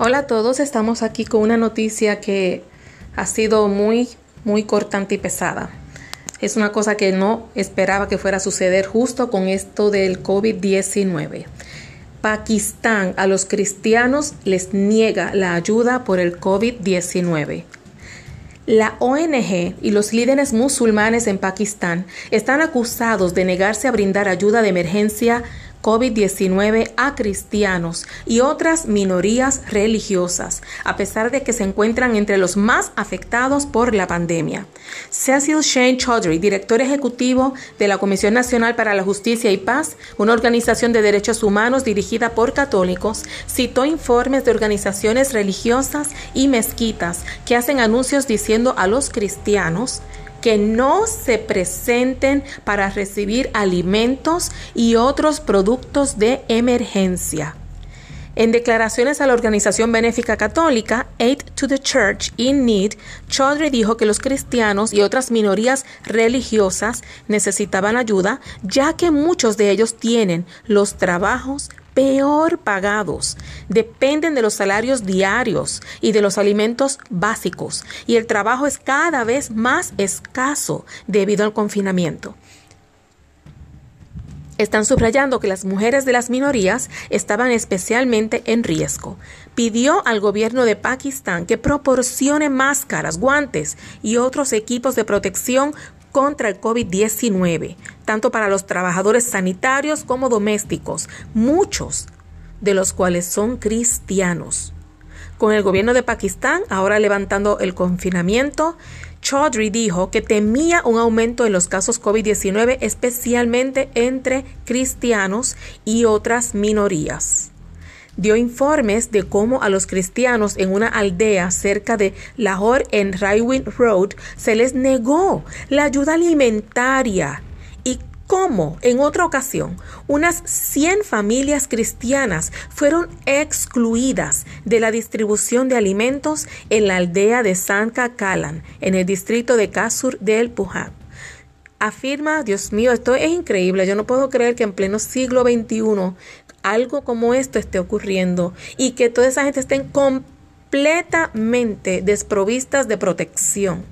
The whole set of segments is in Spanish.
Hola a todos, estamos aquí con una noticia que ha sido muy, muy cortante y pesada. Es una cosa que no esperaba que fuera a suceder justo con esto del COVID-19. Pakistán a los cristianos les niega la ayuda por el COVID-19. La ONG y los líderes musulmanes en Pakistán están acusados de negarse a brindar ayuda de emergencia COVID-19 a cristianos y otras minorías religiosas, a pesar de que se encuentran entre los más afectados por la pandemia. Cecil Shane Chaudhry, director ejecutivo de la Comisión Nacional para la Justicia y Paz, una organización de derechos humanos dirigida por católicos, citó informes de organizaciones religiosas y mezquitas que hacen anuncios diciendo a los cristianos que no se presenten para recibir alimentos y otros productos de emergencia. En declaraciones a la organización benéfica católica Aid to the Church in Need, Chaudhry dijo que los cristianos y otras minorías religiosas necesitaban ayuda, ya que muchos de ellos tienen los trabajos peor pagados, dependen de los salarios diarios y de los alimentos básicos, y el trabajo es cada vez más escaso debido al confinamiento. Están subrayando que las mujeres de las minorías estaban especialmente en riesgo. Pidió al gobierno de Pakistán que proporcione máscaras, guantes y otros equipos de protección contra el COVID-19, tanto para los trabajadores sanitarios como domésticos, muchos de los cuales son cristianos. Con el gobierno de Pakistán ahora levantando el confinamiento, Chaudhry dijo que temía un aumento en los casos COVID-19, especialmente entre cristianos y otras minorías dio informes de cómo a los cristianos en una aldea cerca de Lahore en Raywin Road se les negó la ayuda alimentaria. Y cómo en otra ocasión unas 100 familias cristianas fueron excluidas de la distribución de alimentos en la aldea de Sanka Kalan en el distrito de Kasur del Punjab afirma, Dios mío, esto es increíble, yo no puedo creer que en pleno siglo XXI algo como esto esté ocurriendo y que toda esa gente estén completamente desprovistas de protección.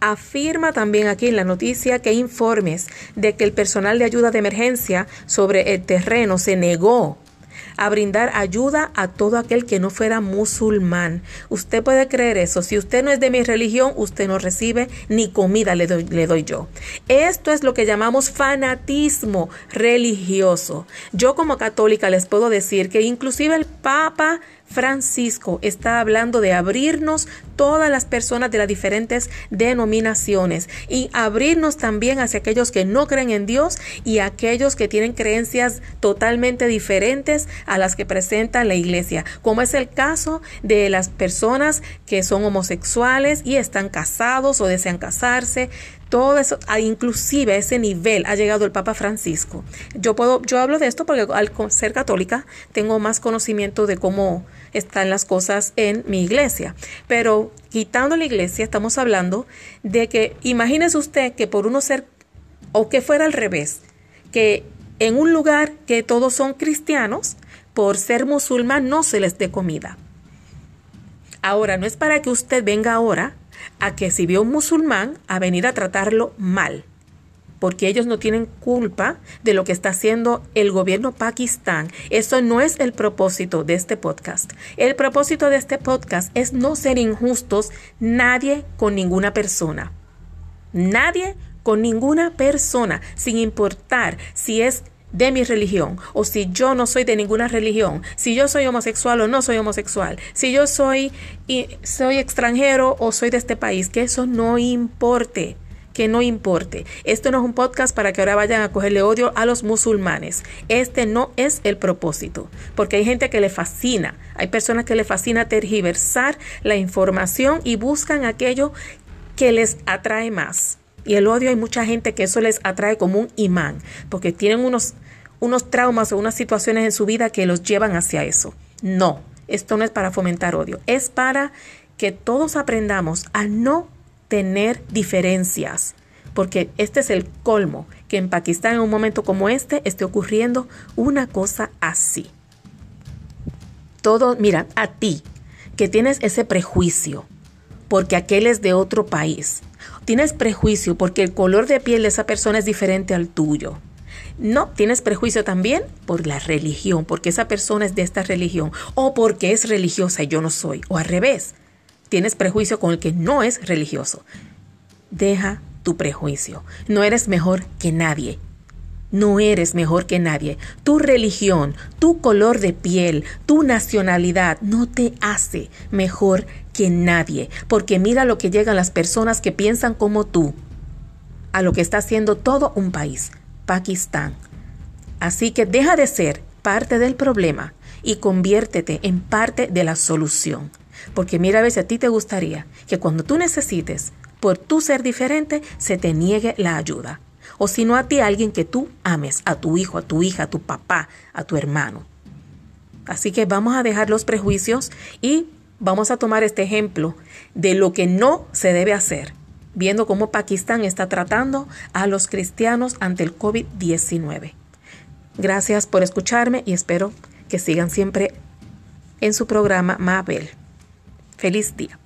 Afirma también aquí en la noticia que informes de que el personal de ayuda de emergencia sobre el terreno se negó a brindar ayuda a todo aquel que no fuera musulmán. Usted puede creer eso. Si usted no es de mi religión, usted no recibe ni comida le doy, le doy yo. Esto es lo que llamamos fanatismo religioso. Yo como católica les puedo decir que inclusive el Papa Francisco está hablando de abrirnos todas las personas de las diferentes denominaciones y abrirnos también hacia aquellos que no creen en Dios y aquellos que tienen creencias totalmente diferentes a las que presenta la iglesia, como es el caso de las personas que son homosexuales y están casados o desean casarse, todo eso, inclusive a ese nivel ha llegado el Papa Francisco. Yo puedo, yo hablo de esto porque al ser católica tengo más conocimiento de cómo están las cosas en mi iglesia. Pero quitando la iglesia, estamos hablando de que imagínese usted que por uno ser, o que fuera al revés, que en un lugar que todos son cristianos, por ser musulmán no se les dé comida. Ahora, no es para que usted venga ahora a que si vio un musulmán a venir a tratarlo mal, porque ellos no tienen culpa de lo que está haciendo el gobierno pakistán. Eso no es el propósito de este podcast. El propósito de este podcast es no ser injustos nadie con ninguna persona. Nadie con ninguna persona, sin importar si es de mi religión o si yo no soy de ninguna religión, si yo soy homosexual o no soy homosexual, si yo soy, soy extranjero o soy de este país, que eso no importe que no importe. Esto no es un podcast para que ahora vayan a cogerle odio a los musulmanes. Este no es el propósito, porque hay gente que le fascina, hay personas que le fascina tergiversar la información y buscan aquello que les atrae más. Y el odio hay mucha gente que eso les atrae como un imán, porque tienen unos, unos traumas o unas situaciones en su vida que los llevan hacia eso. No, esto no es para fomentar odio, es para que todos aprendamos a no tener diferencias, porque este es el colmo, que en Pakistán en un momento como este esté ocurriendo una cosa así. Todo, mira, a ti, que tienes ese prejuicio porque aquel es de otro país. Tienes prejuicio porque el color de piel de esa persona es diferente al tuyo. No, tienes prejuicio también por la religión, porque esa persona es de esta religión, o porque es religiosa y yo no soy, o al revés. Tienes prejuicio con el que no es religioso. Deja tu prejuicio. No eres mejor que nadie. No eres mejor que nadie. Tu religión, tu color de piel, tu nacionalidad no te hace mejor que nadie. Porque mira lo que llegan las personas que piensan como tú. A lo que está haciendo todo un país, Pakistán. Así que deja de ser parte del problema y conviértete en parte de la solución. Porque mira a si a ti te gustaría que cuando tú necesites, por tu ser diferente, se te niegue la ayuda o si no a ti, a alguien que tú ames, a tu hijo, a tu hija, a tu papá, a tu hermano. Así que vamos a dejar los prejuicios y vamos a tomar este ejemplo de lo que no se debe hacer, viendo cómo Pakistán está tratando a los cristianos ante el COVID-19. Gracias por escucharme y espero que sigan siempre en su programa Mabel. Feliz día.